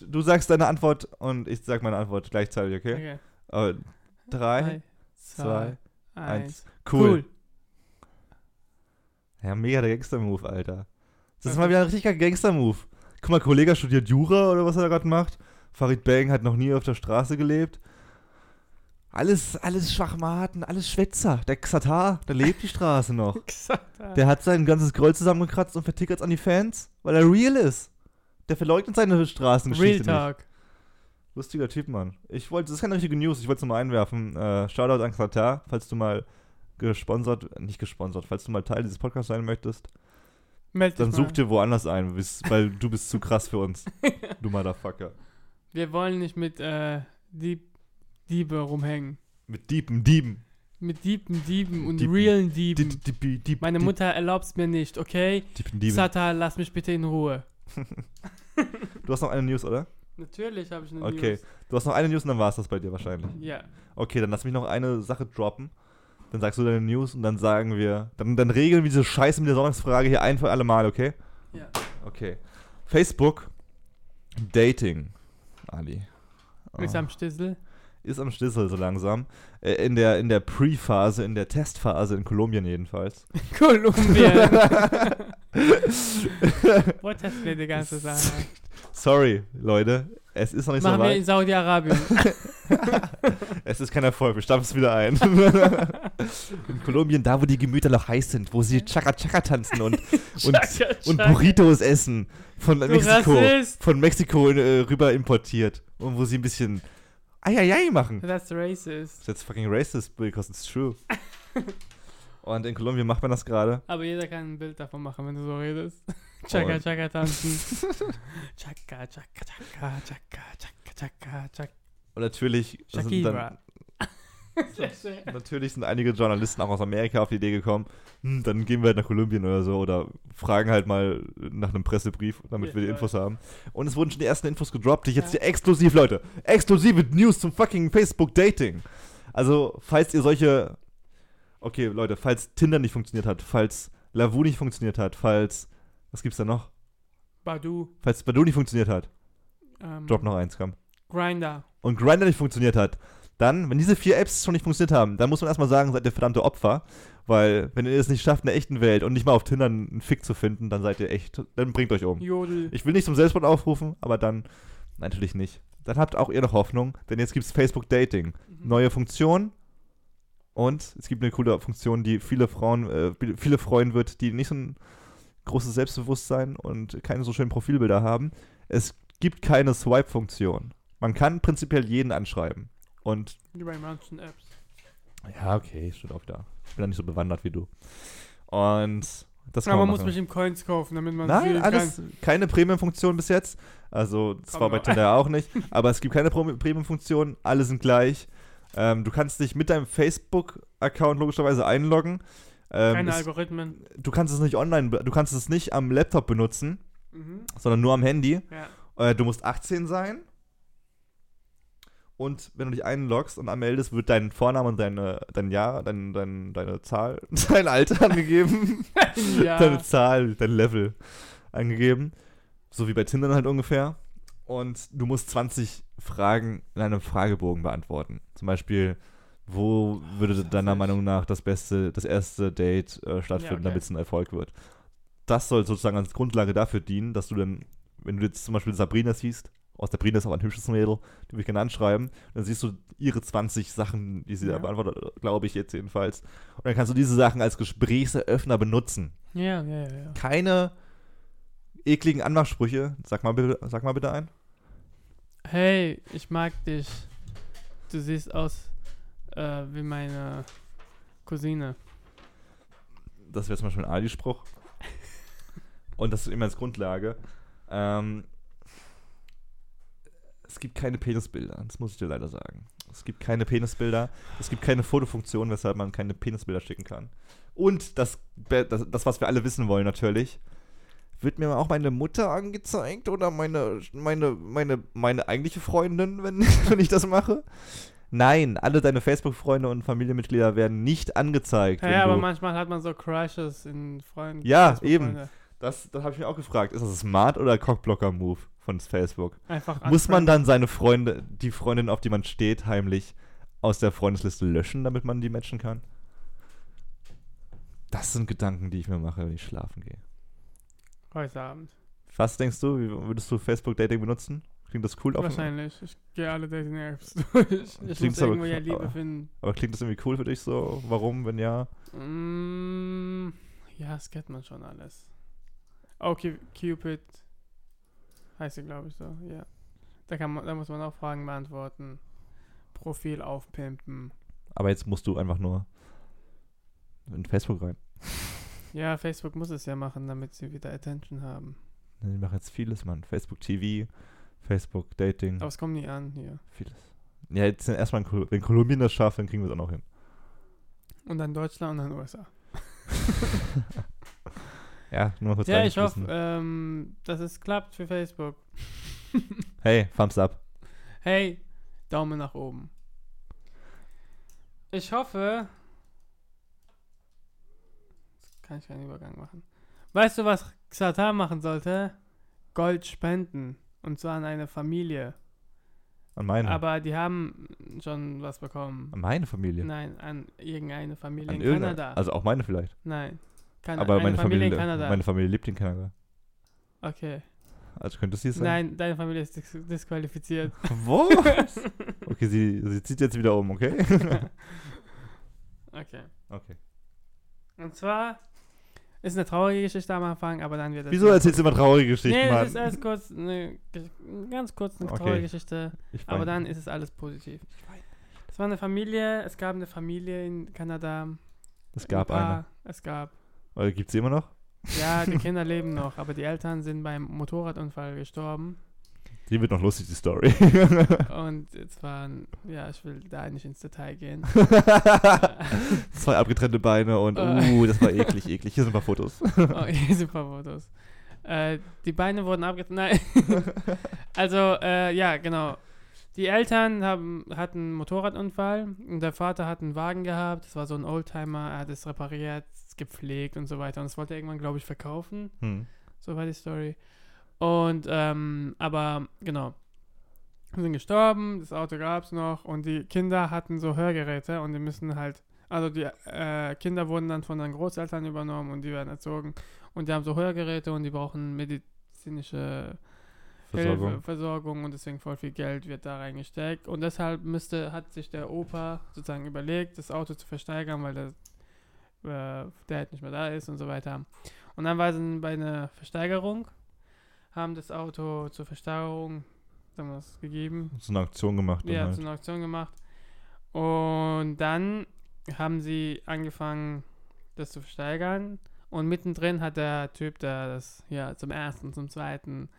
Du sagst deine Antwort und ich sag meine Antwort gleichzeitig, okay? Okay. Aber drei, Drei, zwei, zwei, eins. eins. Cool. Ja, mega der Gangster-Move, Alter. Das ist mal wieder ein richtiger Gangster-Move. Guck mal, Kollege studiert Jura oder was er da gerade macht. Farid Bang hat noch nie auf der Straße gelebt. Alles, alles Schwachmaten, alles Schwätzer. Der Xatar, der lebt die Straße noch. Der hat sein ganzes Gold zusammengekratzt und vertickert an die Fans, weil er real ist. Der verleugnet seine Straßengeschichte Real nicht. Talk. Lustiger Typ, Mann. Ich wollte, das ist keine richtige News, ich wollte es nur mal einwerfen. Äh, Shoutout an Qatar, falls du mal gesponsert, nicht gesponsert, falls du mal Teil dieses Podcasts sein möchtest, Meld dann such dir woanders ein, weil du bist zu krass für uns. Du Motherfucker. Wir wollen nicht mit äh, Dieb, Diebe rumhängen. Mit Diepen, Dieben. Mit Diepen, Dieben und Diepen. realen Dieb, Dieben. Dieb, Dieb, Dieb, Meine Mutter erlaubt es mir nicht, okay? Diepen, Dieben. Sata, lass mich bitte in Ruhe. Du hast noch eine News, oder? Natürlich habe ich eine Okay. News. Du hast noch eine News und dann war es das bei dir wahrscheinlich. Ja. Okay, dann lass mich noch eine Sache droppen. Dann sagst du deine News und dann sagen wir, dann, dann regeln wir diese Scheiße mit der Sonntagsfrage hier ein für alle Mal, okay? Ja. Okay. Facebook, Dating, Ali. Ist Ah. am Stissel. Ist am Stissel so langsam. Äh, in der, in der Pre-Phase, in der Testphase in Kolumbien jedenfalls. Kolumbien. Wir die ganze Sache? Sorry, Leute. Es ist noch nicht Machen so wir weit. in Saudi-Arabien. Es ist kein Erfolg, wir stampfen es wieder ein. in Kolumbien, da wo die Gemüter noch heiß sind, wo sie Chaka-Chaka tanzen und, und, und. Burritos essen. Von Du Mexiko. Rassist. Von Mexiko äh, rüber importiert. Und wo sie ein bisschen Eieiei machen. That's racist. That's fucking racist, because it's true. Und in Kolumbien macht man das gerade. Aber jeder kann ein Bild davon machen, wenn du so redest. Chaka, Und- chaka tanzen. chaka, chaka, chaka, chaka, chaka, chaka, chaka. Und natürlich sind dann. Natürlich sind einige Journalisten auch aus Amerika auf die Idee gekommen, hm, dann gehen wir halt nach Kolumbien oder so oder fragen halt mal nach einem Pressebrief, damit Ja, wir die ja. Infos haben. Und es wurden schon die ersten Infos gedroppt, die ich jetzt Ja. hier exklusiv, Leute, exklusive News zum fucking Facebook-Dating. Also, falls ihr solche, okay, Leute, falls Tinder nicht funktioniert hat, falls Lavu nicht funktioniert hat, falls, was gibt's da noch? Badu. Falls Badoo nicht funktioniert hat, Ähm, drop noch eins, komm. Grinder. und Grindr nicht funktioniert hat, dann, wenn diese vier Apps schon nicht funktioniert haben, dann muss man erstmal sagen, seid ihr verdammte Opfer. Weil, wenn ihr es nicht schafft, in der echten Welt und nicht mal auf Tinder einen Fick zu finden, dann seid ihr echt, dann bringt euch um. Jodel. Ich will nicht zum Selbstmord aufrufen, aber dann natürlich nicht. Dann habt auch ihr noch Hoffnung, denn jetzt gibt es Facebook Dating. Mhm. Neue Funktion und es gibt eine coole Funktion, die viele Frauen, äh, viele freuen wird, die nicht so ein großes Selbstbewusstsein und keine so schönen Profilbilder haben. Es gibt keine Swipe-Funktion. Man kann prinzipiell jeden anschreiben. Und Wie bei manchen Apps. ja, okay, steht auch da. Ich bin da nicht so bewandert wie du. Und das kann Aber man man muss machen. bestimmt Coins kaufen, damit man Nein, alles, keine Premium-Funktion bis jetzt. Also, das Komm war bei. Tinder auch nicht. Aber es gibt keine Premium-Funktion, alle sind gleich. Ähm, du kannst dich mit deinem Facebook-Account logischerweise einloggen. Ähm, Keine es, Algorithmen. du kannst es nicht online, du kannst es nicht am Laptop benutzen, Mhm. sondern nur am Handy. Ja. Äh, du musst 18 sein. Und wenn du dich einloggst und anmeldest, wird dein Vorname und deine, dein Jahr, dein, dein, deine Zahl, dein Alter angegeben. ja. deine Zahl, dein Level angegeben. So wie bei Tinder halt ungefähr. Und du musst 20 Fragen in einem Fragebogen beantworten. Zum Beispiel, wo würde deiner Meinung nach das beste, das erste Date äh, stattfinden, okay. damit es ein Erfolg wird? Das soll sozusagen als Grundlage dafür dienen, dass du dann, wenn du jetzt zum Beispiel Sabrina siehst, aus Sabrina ist auch ein hübsches Mädel, die will ich gerne anschreiben, dann siehst du ihre 20 Sachen, die sie da Ja. beantwortet, glaube ich jetzt jedenfalls. Und dann kannst du diese Sachen als Gesprächseröffner benutzen ja, ja, ja, ja. keine ekligen Anmachsprüche. Sag mal bitte, sag mal bitte ein. Hey, ich mag dich. Du siehst aus äh, wie meine Cousine. Das wäre zum Beispiel ein Ali-Spruch. Und das ist immer als Grundlage. Ähm, es gibt keine Penisbilder, das muss ich dir leider sagen. Es gibt keine Penisbilder, es gibt keine Fotofunktion, weshalb man keine Penisbilder schicken kann. Und das, das, das was wir alle wissen wollen natürlich, wird mir auch meine Mutter angezeigt oder meine, meine, meine, meine eigentliche Freundin, wenn, wenn ich das mache? Nein, alle deine Facebook-Freunde und Familienmitglieder werden nicht angezeigt. Ja, aber manchmal hat man so Crushes in Freunden. Ja, Facebook-Freunde. Das, das habe ich mir auch gefragt. Ist das Smart- oder Cockblocker-Move von Facebook? Einfach Muss man dann seine Freunde, die Freundin, auf die man steht, heimlich aus der Freundesliste löschen, damit man die matchen kann? Das sind Gedanken, die ich mir mache, wenn ich schlafen gehe. Heute Abend. Was denkst du, wie würdest du Facebook-Dating benutzen? Klingt das cool? auf- Wahrscheinlich. Ich gehe alle Dating-Apps durch. Ich Klingt muss aber irgendwo ja Liebe aber- finden. Aber klingt das irgendwie cool für dich so? Warum, wenn ja? Mm, ja, das kennt man schon alles. Okay, Cupid heißt sie, glaube ich, so, ja. Da, kann man, da muss man auch Fragen beantworten. Profil aufpimpen. Aber jetzt musst du einfach nur in Facebook rein. Ja, Facebook muss es ja machen, damit sie wieder Attention haben. Die machen jetzt vieles, Mann. Facebook TV, Facebook Dating, Aber es kommt nie an hier. vieles. Ja, jetzt erstmal, in Kol wenn Kolumbien das schafft, dann kriegen wir es auch noch hin. Und dann Deutschland und dann USA. Ja, nur kurz Ja, ich hoffe, ähm, dass es klappt für Facebook. Hey, Thumbs up. Hey, Daumen nach oben. Ich hoffe. Kann ich keinen Übergang machen. Weißt du, was Xatar machen sollte? Gold spenden. Und zwar an eine Familie. An meine. Aber die haben schon was bekommen. an meine Familie. Nein, an irgendeine Familie an in irgendeine- Kanada. Also auch meine vielleicht. Nein. Kan Aber eine meine Familie, in Kanada. meine Familie lebt in Kanada. okay. Also könnte es sie sein? Nein, deine Familie ist dis disqualifiziert. Wo? okay, sie, sie zieht jetzt wieder um, okay? okay. okay. Und zwar ist eine traurige Geschichte am Anfang, aber dann wird es. Wieso erzählst du immer traurige Geschichten, Nee, Mann? es ist erst kurz eine, ganz kurz eine Okay. traurige Geschichte, ich aber dann ist es alles positiv. Es war eine Familie, es gab eine Familie in Kanada. Es gab ein eine. Es gab. Gibt es immer noch? Ja, die Kinder leben noch, aber die Eltern sind beim Motorradunfall gestorben. Die wird noch lustig, die Story. Und jetzt waren, ja, ich will da nicht ins Detail gehen. Zwei abgetrennte Beine und, Äh. uh, das war eklig, eklig. Hier sind ein paar Fotos. Oh, hier sind ein paar Fotos. Äh, die Beine wurden abgetragen. Nein. also, äh, ja, genau. Die Eltern haben, hatten einen Motorradunfall und der Vater hat einen Wagen gehabt. Das war so ein Oldtimer. Er hat es repariert, gepflegt und so weiter. Und das wollte er irgendwann, glaube ich, verkaufen. Hm. So war die Story. Und, ähm, aber, genau. Wir sind gestorben, das Auto gab es noch und die Kinder hatten so Hörgeräte und die müssen halt, also die äh, Kinder wurden dann von den Großeltern übernommen und die werden erzogen und die haben so Hörgeräte und die brauchen medizinische Versorgung. Hilfe, Versorgung und deswegen voll viel Geld wird da reingesteckt und deshalb müsste, hat sich der Opa sozusagen überlegt, das Auto zu versteigern, weil der, äh, der halt nicht mehr da ist und so weiter. Und dann war sie bei einer Versteigerung, haben das Auto zur Versteigerung wir das, gegeben, So eine Aktion gemacht. ja, halt. zu einer Auktion gemacht. Und dann haben sie angefangen, das zu versteigern. Und mittendrin hat der Typ, der das ja zum ersten, zum zweiten,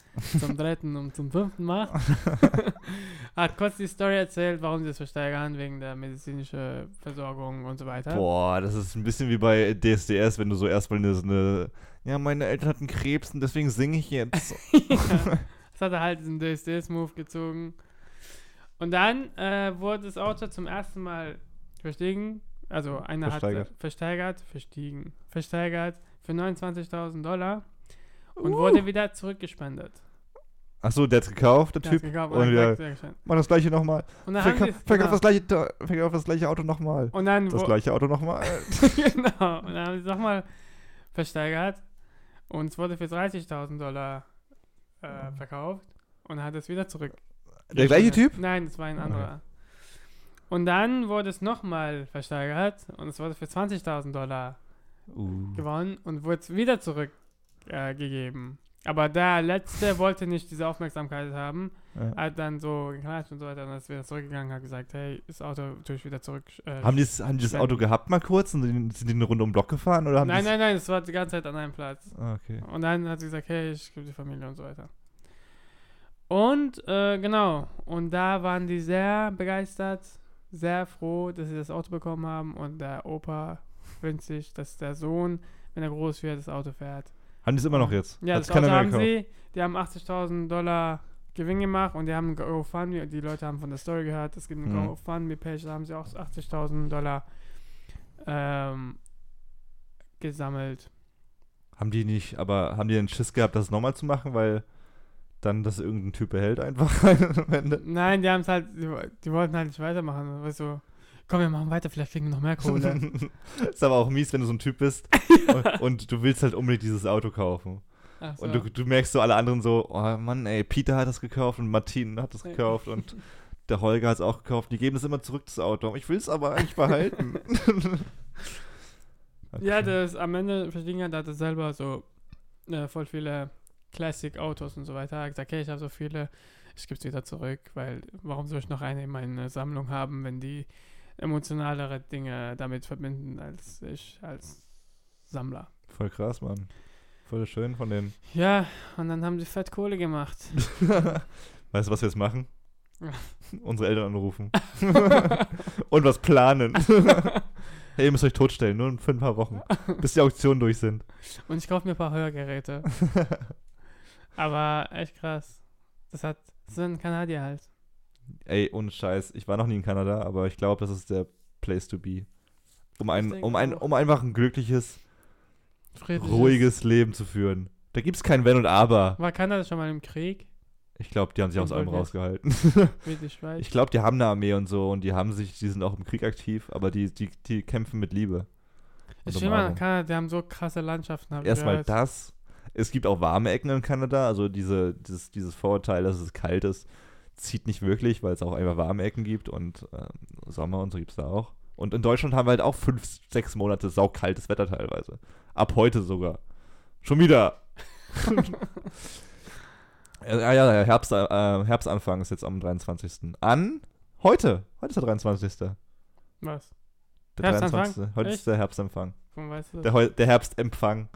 zum dritten und zum fünften macht, hat kurz die Story erzählt, warum sie das versteigern, wegen der medizinischen Versorgung und so weiter. Boah, das ist ein bisschen wie bei DSDS, wenn du so erstmal eine, eine ja, meine Eltern hatten Krebs und deswegen singe ich jetzt. Das hat er halt diesen DSDS-Move gezogen. Und dann äh, wurde das Auto zum ersten Mal verstiegen. Also einer Versteigert. hat versteigert, verstiegen, versteigert für 29.000 Dollar und wurde wieder zurückgespendet. Achso, der hat's gekauft, der Der Typ. gekauft und hat wieder, mach das gleiche nochmal. Und dann haben Verkauf, verkauf, das gleiche, verkauf das gleiche Auto nochmal. Und dann, Das gleiche Auto nochmal. genau, und dann haben sie es nochmal versteigert und es wurde für 30.000 Dollar äh, verkauft und hat es wieder zurück. Der gleiche Typ? Nein, das war ein anderer. Und dann wurde es nochmal versteigert und es wurde für 20.000 Dollar Uh. gewonnen und wurde wieder zurückgegeben. Äh. Aber der letzte wollte nicht diese Aufmerksamkeit haben, Ja. hat dann so geklatscht und so weiter und ist wieder zurückgegangen, hat gesagt, hey, das Auto tue ich wieder zurück. Äh, Haben die, das, haben die das. Auto gehabt mal kurz und sind die eine Runde um den Block gefahren? Oder haben nein, nein, nein, es war die ganze Zeit an einem Platz. Ah, okay. Und dann hat sie gesagt, hey, ich gebe die Familie und so weiter. Und äh, genau, und da waren die sehr begeistert, sehr froh, dass sie das Auto bekommen haben. Und der Opa wünscht sich, dass der Sohn, wenn er groß wird, das Auto fährt. Haben die es immer noch jetzt? Ja, Hat's das Auto haben gekauft? sie. Die haben 80.000 Dollar Gewinn gemacht und die haben ein GoFundMe. Die Leute haben von der Story gehört, es gibt eine Mhm. GoFundMe-Page, da haben sie auch 80.000 Dollar ähm, gesammelt. Haben die nicht, aber haben die den Schiss gehabt, das nochmal zu machen, weil dann das irgendein Typ behält einfach am Ende? Nein, die haben es halt, die, die wollten halt nicht weitermachen. Weißt du, komm, wir machen weiter, vielleicht kriegen wir noch mehr Kohle. ist aber auch mies, wenn du so ein Typ bist und, und du willst halt unbedingt dieses Auto kaufen. So. Und du, du merkst so alle anderen so, oh Mann, ey, Peter hat das gekauft und Martin hat das Ja. gekauft und der Holger hat es auch gekauft. Die geben es immer zurück, das Auto. Ich will es aber eigentlich behalten. Ja, Okay. das am Ende verstehen hat, hat er selber so äh, voll viele Classic-Autos und so weiter. Er hat gesagt, okay, ich habe so viele, ich gebe es wieder zurück, weil warum soll ich noch eine in meiner Sammlung haben, wenn die emotionalere Dinge damit verbinden als ich als Sammler. Voll krass, Mann. Voll schön von denen. Ja, und dann haben sie fett Kohle gemacht. weißt du, was wir jetzt machen? Unsere Eltern anrufen. und was planen. hey, ihr müsst euch totstellen, nur für ein paar Wochen. Bis die Auktionen durch sind. Und ich kaufe mir ein paar Hörgeräte. Aber echt krass. Das hat, das sind Kanadier halt. Ey, ohne Scheiß. Ich war noch nie in Kanada, aber ich glaube, das ist der Place to be. Um ein, um ein, um einfach ein glückliches, Friedliches- ruhiges Leben zu führen. Da gibt's kein Wenn und Aber. War Kanada schon mal im Krieg? Ich glaube, die haben sich aus allem rausgehalten. Ich glaube, die haben eine Armee und so und die haben sich, die sind auch im Krieg aktiv, aber die, die, die kämpfen mit Liebe. Ich will mal Kanada, die haben so krasse Landschaften. Erstmal das. Es gibt auch warme Ecken in Kanada, also diese, dieses, dieses Vorurteil, dass es kalt ist, zieht nicht wirklich, weil es auch einfach warme Ecken gibt und ähm, Sommer und so gibt es da auch. Und in Deutschland haben wir halt auch fünf, sechs Monate saukaltes Wetter teilweise. Ab heute sogar. Schon wieder. ja, ja, ja, Herbst, äh, Herbstanfang ist jetzt am 23. An heute. Heute ist der 23. Was? Der Herbstanfang? 23. Heute Echt? ist der Herbstanfang. Warum weißt du? Der, der Herbstempfang.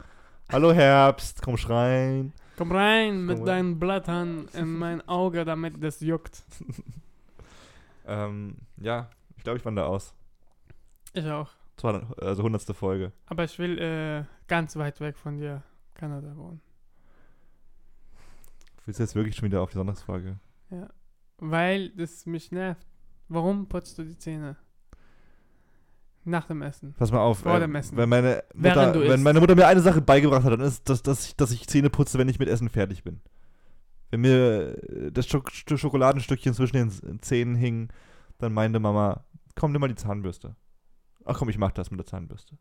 Hallo Herbst, komm schreien. Komm rein mit Komm rein. deinen Blättern in mein Auge, damit das juckt. Ähm, ja, ich glaube, ich wandere aus. Ich auch. 200, also 100. Folge. Aber ich will äh, ganz weit weg von dir, Kanada wohnen. Willst du jetzt wirklich schon wieder auf die Sonntagsfrage? Weil das mich nervt. Warum putzt du die Zähne? Nach dem Essen. Pass mal auf, Vor äh, dem Essen. wenn meine Mutter, wenn meine Mutter mir eine Sache beigebracht hat, dann ist das, dass ich, dass ich Zähne putze, wenn ich mit Essen fertig bin. Wenn mir äh, das Schok Sch- Schokoladenstückchen zwischen den Zähnen hing, dann meinte Mama, komm, nimm mal die Zahnbürste. Ach komm, ich mach das mit der Zahnbürste.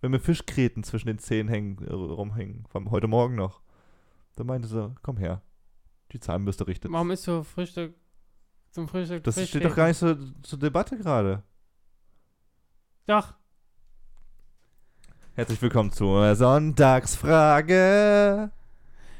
Wenn mir Fischgräten zwischen den Zähnen hängen, äh, rumhängen, vom heute Morgen noch, dann meinte sie, komm her, die Zahnbürste richtet. Warum ist so Frühstück zum Frühstück Das steht doch gar nicht so, zur Debatte gerade. Doch. Herzlich willkommen zur Sonntagsfrage.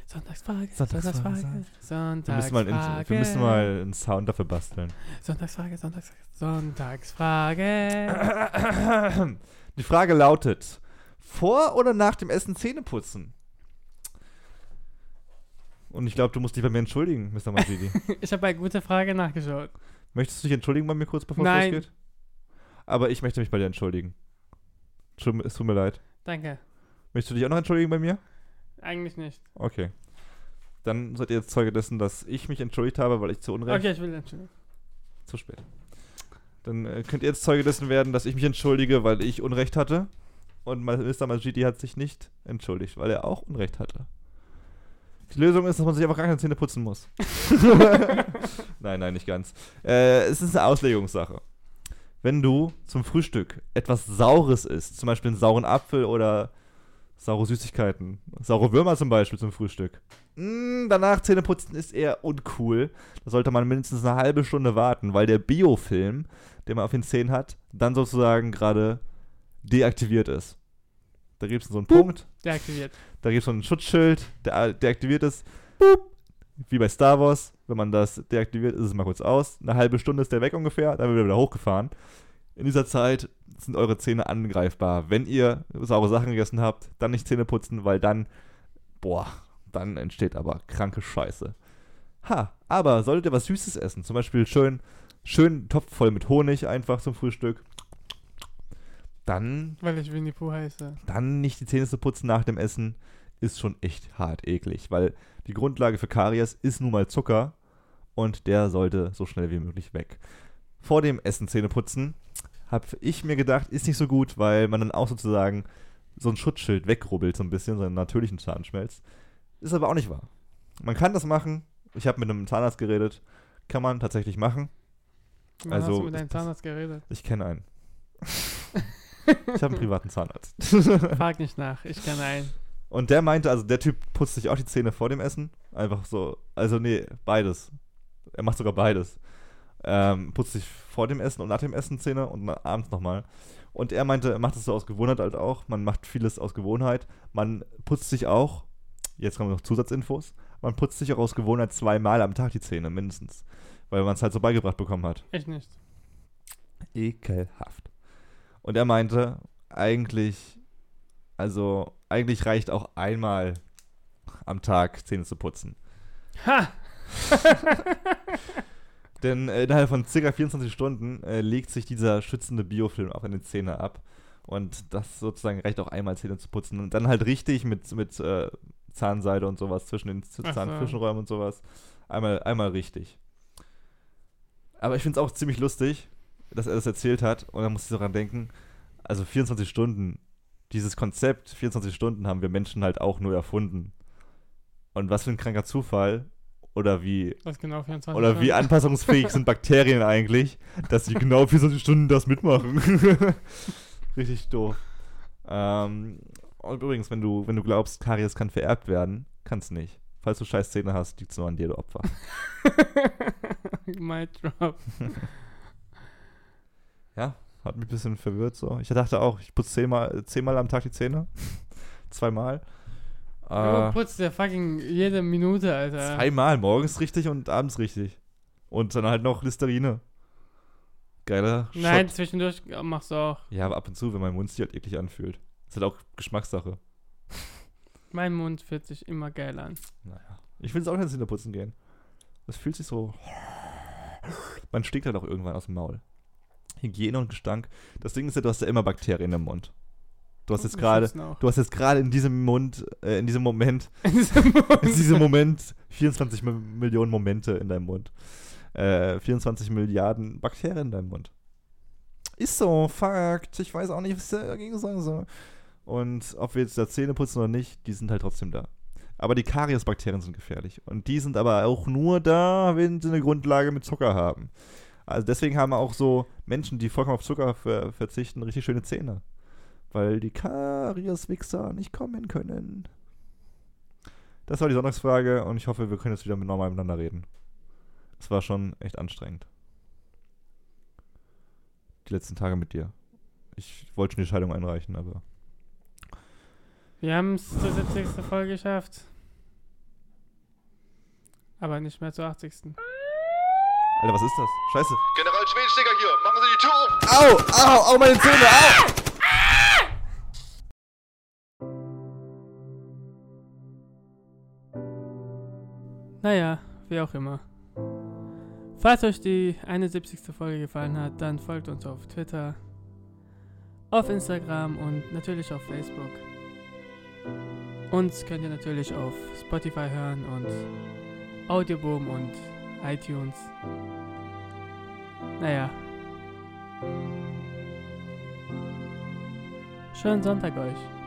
Sonntagsfrage. Sonntagsfrage, Sonntagsfrage. Wir müssen, mal Sonntagsfrage. wir müssen mal einen Sound dafür basteln. Sonntagsfrage, Sonntagsfrage. Sonntagsfrage. Die Frage lautet: Vor oder nach dem Essen Zähne putzen? Und ich glaube, du musst dich bei mir entschuldigen, Mr. Majidi. ich habe bei gute Frage nachgeschaut. Möchtest du dich entschuldigen bei mir kurz, bevor es Nein. losgeht? Aber ich möchte mich bei dir entschuldigen. Es tut mir leid. Danke. Möchtest du dich auch noch entschuldigen bei mir? Eigentlich nicht. Okay. Dann seid ihr jetzt Zeuge dessen, dass ich mich entschuldigt habe, weil ich zu Unrecht Okay, ich will entschuldigen. Zu spät. Dann äh, könnt ihr jetzt Zeuge dessen werden, dass ich mich entschuldige, weil ich Unrecht hatte. Und Mr. Majidi hat sich nicht entschuldigt, weil er auch Unrecht hatte. Die Lösung ist, dass man sich einfach gar keine Zähne putzen muss. nein, nein, nicht ganz. Äh, es ist eine Auslegungssache. Wenn du zum Frühstück etwas Saures isst, zum Beispiel einen sauren Apfel oder saure Süßigkeiten, saure Würmer zum Beispiel zum Frühstück, mm, danach Zähne putzen ist eher uncool. Da sollte man mindestens eine halbe Stunde warten, weil der Biofilm, den man auf den Zähnen hat, dann sozusagen gerade deaktiviert ist. Da gibt es so einen Punkt, Deaktiviert. da gibt es so ein Schutzschild, der deaktiviert ist. Boop. Wie bei Star Wars, wenn man das deaktiviert, ist es mal kurz aus. Eine halbe Stunde ist der weg ungefähr, dann wird er wieder hochgefahren. In dieser Zeit sind eure Zähne angreifbar. Wenn ihr saure Sachen gegessen habt, dann nicht Zähne putzen, weil dann, boah, dann entsteht aber kranke Scheiße. Ha, aber solltet ihr was Süßes essen, zum Beispiel schön, schön Topf voll mit Honig einfach zum Frühstück, dann Weil ich Winnie Pooh heiße. dann nicht die Zähne zu putzen nach dem Essen, ist schon echt hart eklig, weil die Grundlage für Karies ist nun mal Zucker und der sollte so schnell wie möglich weg. Vor dem Essen Zähne putzen, habe ich mir gedacht, ist nicht so gut, weil man dann auch sozusagen so ein Schutzschild wegrubbelt so ein bisschen, so einen natürlichen Zahnschmelz. Ist aber auch nicht wahr. Man kann das machen. Ich habe mit einem Zahnarzt geredet. Kann man tatsächlich machen. Wann Also, hast du mit deinem Zahnarzt geredet? Ich kenne einen. ich habe einen privaten Zahnarzt. Frag nicht nach, ich kenne einen. Und der meinte, also der Typ putzt sich auch die Zähne vor dem Essen. Einfach so. Also nee, beides. Er macht sogar beides. Ähm, putzt sich vor dem Essen und nach dem Essen Zähne und abends nochmal. Und er meinte, er macht es so aus Gewohnheit halt auch. Man macht vieles aus Gewohnheit. Man putzt sich auch, jetzt kommen noch Zusatzinfos, man putzt sich auch aus Gewohnheit zweimal am Tag die Zähne, mindestens. Weil man es halt so beigebracht bekommen hat. Ich nicht. Ekelhaft. Und er meinte, eigentlich, also eigentlich reicht auch einmal am Tag Zähne zu putzen. Ha! Denn äh, innerhalb von circa 24 Stunden äh, legt sich dieser schützende Biofilm auch in den Zähne ab. Und das sozusagen reicht auch einmal Zähne zu putzen. Und dann halt richtig mit, mit äh, Zahnseide und sowas zwischen den Z- Ach so. Zahnzwischenräumen und sowas. Einmal, einmal richtig. Aber ich finde es auch ziemlich lustig, dass er das erzählt hat. Und dann muss ich so dran denken, also 24 Stunden, dieses Konzept, 24 Stunden haben wir Menschen halt auch nur erfunden. Und was für ein kranker Zufall. Oder wie genau 24 oder wie Stunden? anpassungsfähig sind Bakterien eigentlich, dass sie genau 24 Stunden das mitmachen. Richtig doof. Ähm, und übrigens, wenn du, wenn du glaubst, Karies kann vererbt werden, kann's nicht. Falls du scheiß Zähne hast, liegt's nur an dir, du Opfer. Mic drop. Ja, hat mich ein bisschen verwirrt so. Ich dachte auch, ich putze zehnmal, zehnmal am Tag die Zähne. Zweimal. Du Äh, putzt ja fucking jede Minute, Alter. zweimal, morgens richtig und abends richtig. Und dann halt noch Listerine. Geiler Nein, Shot. zwischendurch machst du auch. Ja, aber ab und zu, wenn mein Mund sich halt eklig anfühlt. Ist halt auch Geschmackssache. Mein Mund fühlt sich immer geil an. Naja. Ich will es auch nicht ins Hinterputzen gehen. Das fühlt sich so. Man stinkt halt auch irgendwann aus dem Maul. Hygiene und Gestank. Das Ding ist ja, du hast ja immer Bakterien im Mund. Du hast jetzt Wir gerade, du hast jetzt gerade in diesem Mund, äh, in diesem Moment, In diesem Mund. in diesem Moment 24 Mi- Millionen Momente in deinem Mund. Äh, 24 Milliarden Bakterien in deinem Mund. Ist so, Fakt. Ich weiß auch nicht, was ich dagegen sagen soll. Und ob wir jetzt da Zähne putzen oder nicht, die sind halt trotzdem da. Aber die Kariesbakterien sind gefährlich. Und die sind aber auch nur da, wenn sie eine Grundlage mit Zucker haben. Also deswegen haben auch so Menschen, die vollkommen auf Zucker ver verzichten, richtig schöne Zähne. Weil die Karieswichser nicht kommen können. Das war die Sonntagsfrage und ich hoffe, wir können jetzt wieder mit normal miteinander reden. Es war schon echt anstrengend. Die letzten Tage mit dir. Ich wollte schon die Scheidung einreichen, aber. Wir haben es zur 70. Folge geschafft. Aber nicht mehr zur 80. Alter, was ist das? Scheiße. General Schwedsticker hier, machen Sie die Tür auf! Au! Au! Au, meine Zähne! Au! Naja, wie auch immer. Falls euch die 71. Folge gefallen hat, dann folgt uns auf Twitter, auf Instagram und natürlich auf Facebook. Uns könnt ihr natürlich auf Spotify hören und Audioboom und iTunes. Naja. Schönen Sonntag euch.